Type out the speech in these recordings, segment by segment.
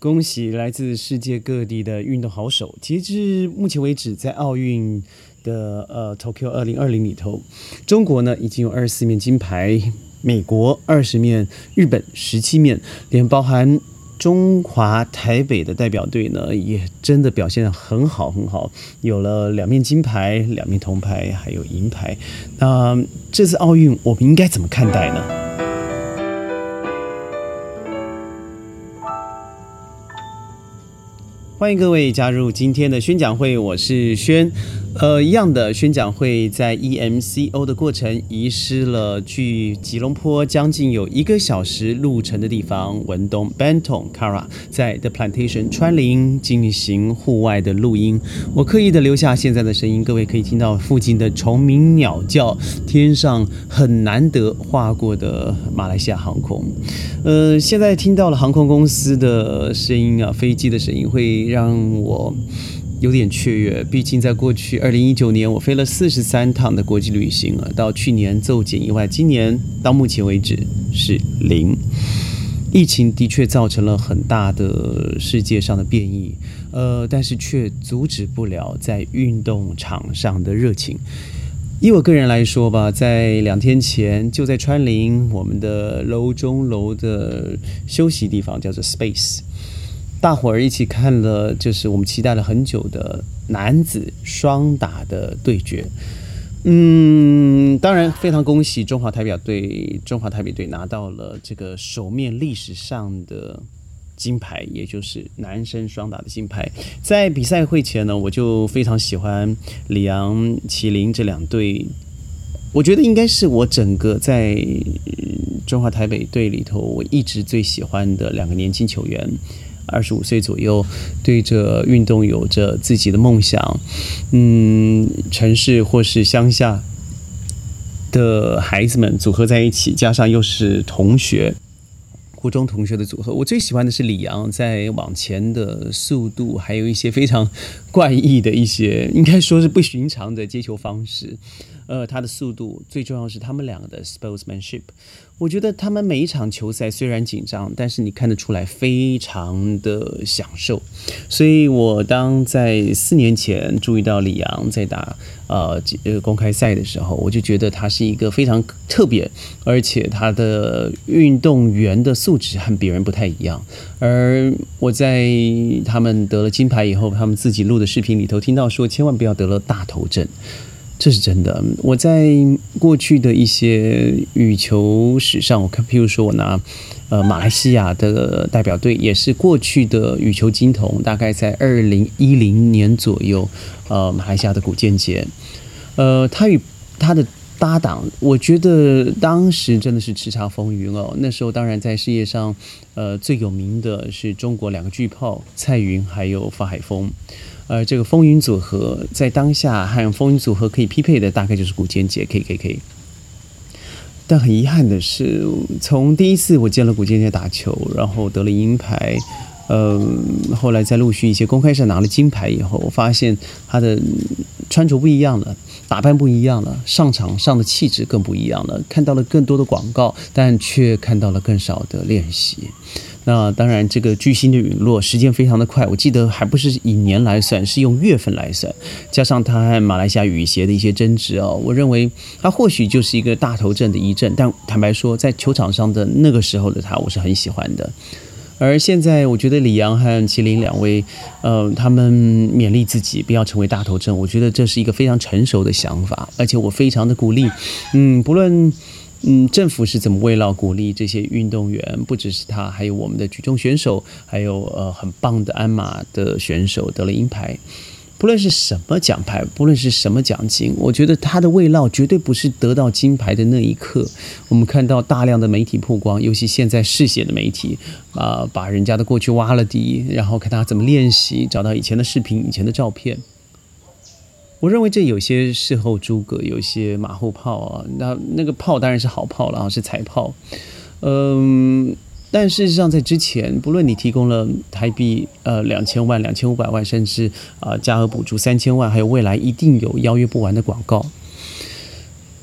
恭喜来自世界各地的运动好手！截至目前为止，在奥运的呃 Tokyo 二零二零里头，中国呢已经有二十四面金牌，美国二十面，日本十七面，连包含中华台北的代表队呢，也真的表现得很好很好，有了两面金牌、两面铜牌，还有银牌。那这次奥运我们应该怎么看待呢？欢迎各位加入今天的宣讲会，我是宣。呃，一样的宣讲会在 EMCO 的过程遗失了距吉隆坡将近有一个小时路程的地方，文东 Benton Kara 在 The Plantation 川林进行户外的录音。我刻意的留下现在的声音，各位可以听到附近的虫鸣鸟叫，天上很难得划过的马来西亚航空。呃，现在听到了航空公司的声音啊，飞机的声音会让我。有点雀跃，毕竟在过去二零一九年，我飞了四十三趟的国际旅行了，到去年骤减以外，今年到目前为止是零。疫情的确造成了很大的世界上的变异，呃，但是却阻止不了在运动场上的热情。以我个人来说吧，在两天前就在川林我们的楼中楼的休息地方，叫做 Space。大伙儿一起看了，就是我们期待了很久的男子双打的对决。嗯，当然非常恭喜中华台表队，中华台北队拿到了这个首面历史上的金牌，也就是男生双打的金牌。在比赛会前呢，我就非常喜欢李阳、麒麟这两队，我觉得应该是我整个在中华台北队里头，我一直最喜欢的两个年轻球员。二十五岁左右，对着运动有着自己的梦想，嗯，城市或是乡下的孩子们组合在一起，加上又是同学，初中同学的组合。我最喜欢的是李阳在往前的速度，还有一些非常怪异的一些，应该说是不寻常的接球方式。呃，他的速度最重要是他们两个的 sportsmanship。我觉得他们每一场球赛虽然紧张，但是你看得出来非常的享受。所以我当在四年前注意到李阳在打呃呃公开赛的时候，我就觉得他是一个非常特别，而且他的运动员的素质和别人不太一样。而我在他们得了金牌以后，他们自己录的视频里头听到说，千万不要得了大头症。这是真的。我在过去的一些羽球史上，我看，譬如说，我拿呃马来西亚的代表队，也是过去的羽球金童，大概在二零一零年左右，呃，马来西亚的古建杰，呃，他与他的搭档，我觉得当时真的是叱咤风云哦。那时候当然在事业上，呃，最有名的是中国两个巨炮蔡云还有法海峰。呃，这个风云组合在当下和风云组合可以匹配的，大概就是古建杰 K K K。但很遗憾的是，从第一次我见了古建杰打球，然后得了银牌，嗯，后来在陆续一些公开赛拿了金牌以后，我发现他的穿着不一样了，打扮不一样了，上场上的气质更不一样了，看到了更多的广告，但却看到了更少的练习。那当然，这个巨星的陨落时间非常的快，我记得还不是以年来算，是用月份来算。加上他和马来西亚羽协的一些争执哦，我认为他或许就是一个大头阵的一阵。但坦白说，在球场上的那个时候的他，我是很喜欢的。而现在，我觉得李阳和麒麟两位，呃，他们勉励自己不要成为大头阵，我觉得这是一个非常成熟的想法，而且我非常的鼓励。嗯，不论。嗯，政府是怎么为了鼓励这些运动员？不只是他，还有我们的举重选手，还有呃很棒的鞍马的选手得了银牌。不论是什么奖牌，不论是什么奖金，我觉得他的慰劳绝对不是得到金牌的那一刻。我们看到大量的媒体曝光，尤其现在嗜血的媒体啊，把人家的过去挖了底，然后看他怎么练习，找到以前的视频、以前的照片。我认为这有些事后诸葛，有些马后炮啊。那那个炮当然是好炮了啊，是彩炮。嗯，但事实上在之前，不论你提供了台币呃两千万、两千五百万，甚至啊加额补助三千万，还有未来一定有邀约不完的广告。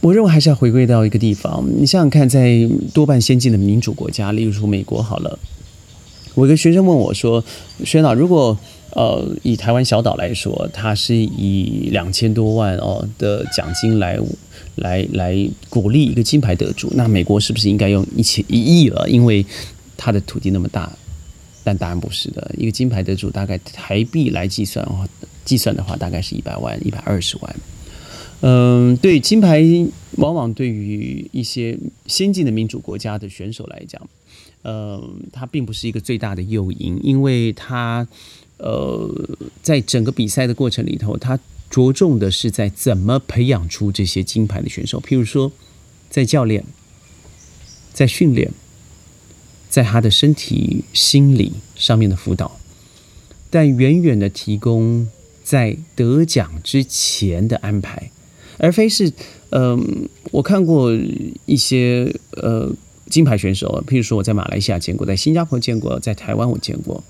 我认为还是要回归到一个地方，你想想看，在多半先进的民主国家，例如说美国好了。我一个学生问我说：“学长，如果呃以台湾小岛来说，它是以两千多万哦的奖金来来来鼓励一个金牌得主，那美国是不是应该用一千一亿了？因为它的土地那么大。”但答案不是的，一个金牌得主大概台币来计算哦，计算的话大概是一百万、一百二十万。嗯，对，金牌往往对于一些先进的民主国家的选手来讲，呃，它并不是一个最大的诱因，因为它呃，在整个比赛的过程里头，它着重的是在怎么培养出这些金牌的选手，譬如说，在教练，在训练。在他的身体、心理上面的辅导，但远远的提供在得奖之前的安排，而非是，嗯，我看过一些呃金牌选手，譬如说我在马来西亚见过，在新加坡见过，在台湾我见过。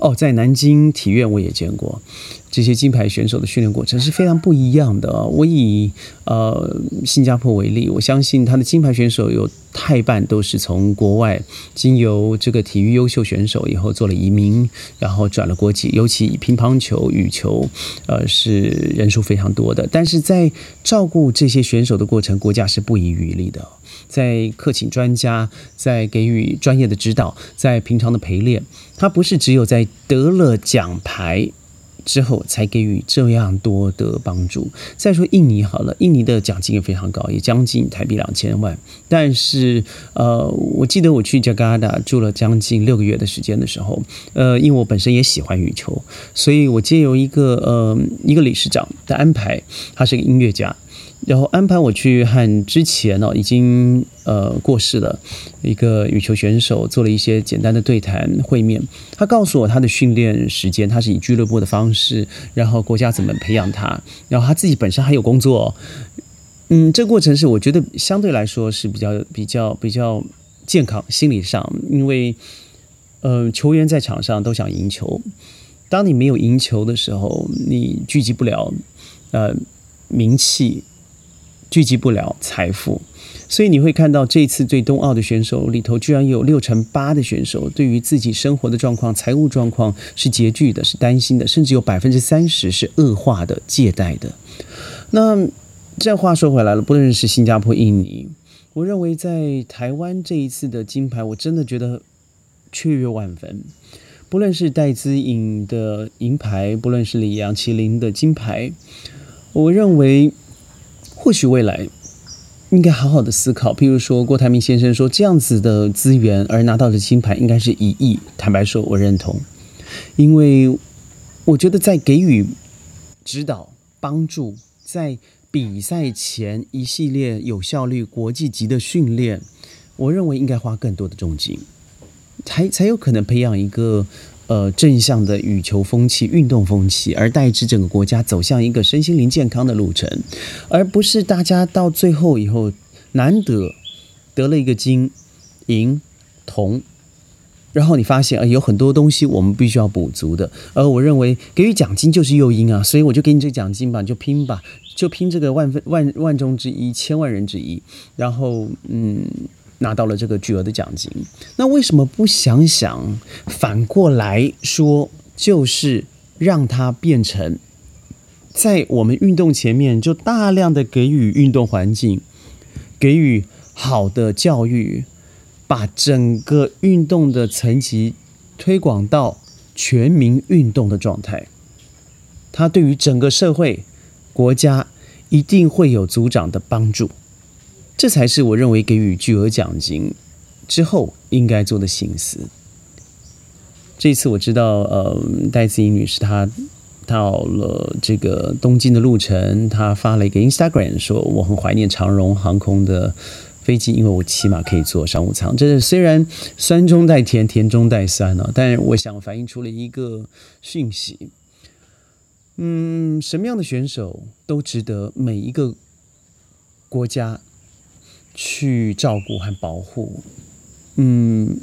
哦，在南京体院我也见过这些金牌选手的训练过程是非常不一样的。我以呃新加坡为例，我相信他的金牌选手有太半都是从国外经由这个体育优秀选手以后做了移民，然后转了国籍。尤其乒乓球、羽球，呃是人数非常多的。但是在照顾这些选手的过程，国家是不遗余力的。在客请专家，在给予专业的指导，在平常的陪练，他不是只有在得了奖牌之后才给予这样多的帮助。再说印尼好了，印尼的奖金也非常高，也将近台币两千万。但是，呃，我记得我去加嘎达住了将近六个月的时间的时候，呃，因为我本身也喜欢羽球，所以我借由一个呃一个理事长的安排，他是个音乐家。然后安排我去和之前哦已经呃过世了一个羽球选手做了一些简单的对谈会面。他告诉我他的训练时间，他是以俱乐部的方式，然后国家怎么培养他，然后他自己本身还有工作。嗯，这个过程是我觉得相对来说是比较比较比较健康心理上，因为呃球员在场上都想赢球，当你没有赢球的时候，你聚集不了呃名气。聚集不了财富，所以你会看到这次对冬奥的选手里头，居然有六成八的选手对于自己生活的状况、财务状况是拮据的，是担心的，甚至有百分之三十是恶化的、借贷的。那这话说回来了，不论是新加坡、印尼，我认为在台湾这一次的金牌，我真的觉得雀跃万分。不论是戴资颖的银牌，不论是李阳麒麟的金牌，我认为。或许未来应该好好的思考，譬如说郭台铭先生说这样子的资源而拿到的金牌应该是一亿。坦白说，我认同，因为我觉得在给予指导帮助，在比赛前一系列有效率国际级的训练，我认为应该花更多的重金，才才有可能培养一个。呃，正向的羽球风气、运动风气，而带之整个国家走向一个身心灵健康的路程，而不是大家到最后以后难得得了一个金、银、铜，然后你发现啊，有很多东西我们必须要补足的。而我认为给予奖金就是诱因啊，所以我就给你这奖金吧，就拼吧，就拼这个万分万万中之一、千万人之一，然后嗯。拿到了这个巨额的奖金，那为什么不想想反过来说，就是让它变成在我们运动前面就大量的给予运动环境，给予好的教育，把整个运动的层级推广到全民运动的状态，它对于整个社会、国家一定会有组长的帮助。这才是我认为给予巨额奖金之后应该做的心思。这次我知道，呃，戴子颖女士她到了这个东京的路程，她发了一个 Instagram 说：“我很怀念长荣航空的飞机，因为我起码可以坐商务舱。”这是虽然酸中带甜，甜中带酸呢，但我想反映出了一个讯息：嗯，什么样的选手都值得每一个国家。去照顾和保护，嗯，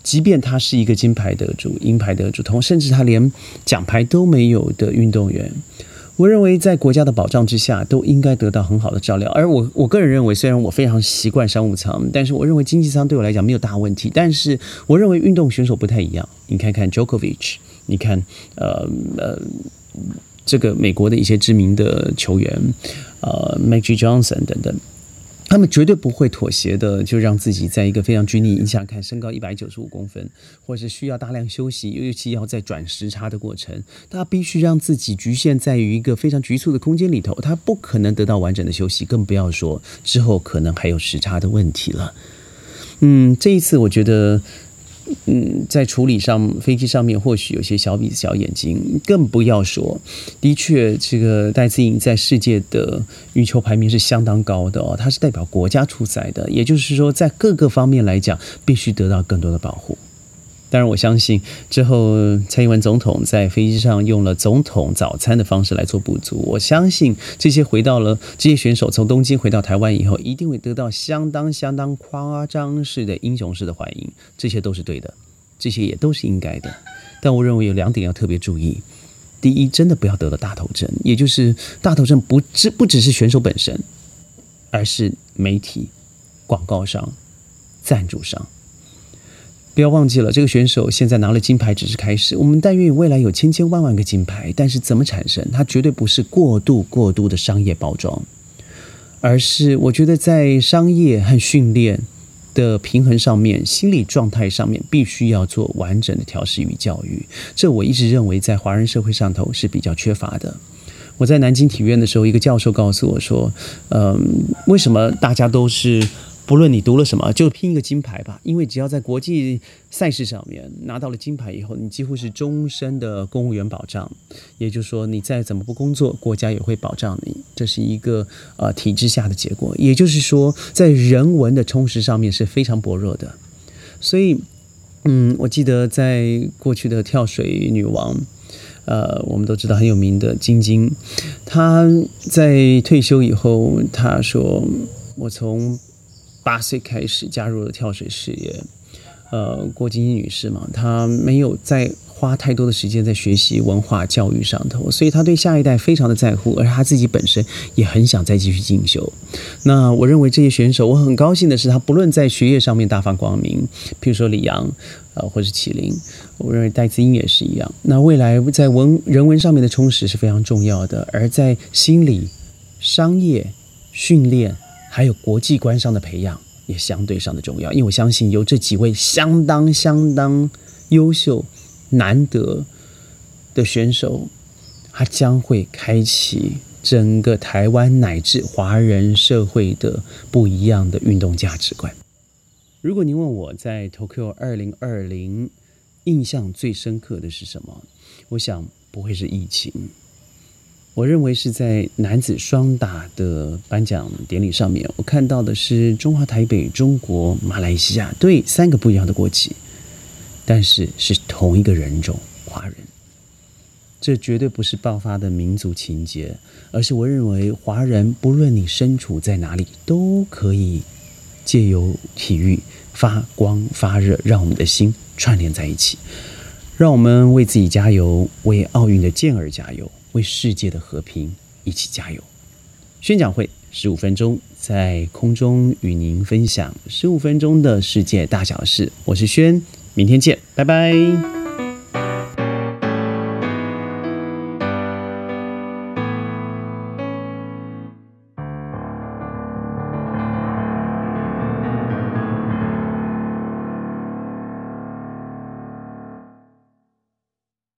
即便他是一个金牌得主、银牌得主，同甚至他连奖牌都没有的运动员，我认为在国家的保障之下，都应该得到很好的照料。而我我个人认为，虽然我非常习惯商务舱，但是我认为经济舱对我来讲没有大问题。但是我认为运动选手不太一样。你看看 Djokovic，你看呃呃这个美国的一些知名的球员，呃 Magic Johnson 等等。他们绝对不会妥协的，就让自己在一个非常拘泥。你想看，身高一百九十五公分，或是需要大量休息，尤其要在转时差的过程，他必须让自己局限在于一个非常局促的空间里头，他不可能得到完整的休息，更不要说之后可能还有时差的问题了。嗯，这一次我觉得。嗯，在处理上，飞机上面或许有些小鼻子小眼睛，更不要说，的确，这个戴资颖在世界的羽球排名是相当高的哦，他是代表国家出赛的，也就是说，在各个方面来讲，必须得到更多的保护。当然，我相信之后蔡英文总统在飞机上用了总统早餐的方式来做补足。我相信这些回到了这些选手从东京回到台湾以后，一定会得到相当相当夸张式的英雄式的欢迎。这些都是对的，这些也都是应该的。但我认为有两点要特别注意：第一，真的不要得了大头症，也就是大头症不只不只是选手本身，而是媒体、广告商、赞助商。不要忘记了，这个选手现在拿了金牌只是开始。我们但愿未来有千千万万个金牌，但是怎么产生？它绝对不是过度过度的商业包装，而是我觉得在商业和训练的平衡上面，心理状态上面必须要做完整的调试与教育。这我一直认为在华人社会上头是比较缺乏的。我在南京体院的时候，一个教授告诉我说：“嗯，为什么大家都是？”不论你读了什么，就拼一个金牌吧。因为只要在国际赛事上面拿到了金牌以后，你几乎是终身的公务员保障。也就是说，你再怎么不工作，国家也会保障你。这是一个呃体制下的结果。也就是说，在人文的充实上面是非常薄弱的。所以，嗯，我记得在过去的跳水女王，呃，我们都知道很有名的晶晶，她在退休以后，她说：“我从。”八岁开始加入了跳水事业，呃，郭晶晶女士嘛，她没有再花太多的时间在学习文化教育上头，所以她对下一代非常的在乎，而她自己本身也很想再继续进修。那我认为这些选手，我很高兴的是，他不论在学业上面大放光明，譬如说李阳，呃，或是启林，我认为戴资英也是一样。那未来在文人文上面的充实是非常重要的，而在心理、商业、训练。还有国际观上的培养也相对上的重要，因为我相信有这几位相当相当优秀、难得的选手，他将会开启整个台湾乃至华人社会的不一样的运动价值观。如果您问我在 Tokyo 二零二零印象最深刻的是什么，我想不会是疫情。我认为是在男子双打的颁奖典礼上面，我看到的是中华台北、中国、马来西亚对三个不一样的国旗，但是是同一个人种——华人。这绝对不是爆发的民族情结，而是我认为华人不论你身处在哪里，都可以借由体育发光发热，让我们的心串联在一起。让我们为自己加油，为奥运的健儿加油。为世界的和平一起加油！宣讲会十五分钟，在空中与您分享十五分钟的世界大小事。我是轩，明天见，拜拜。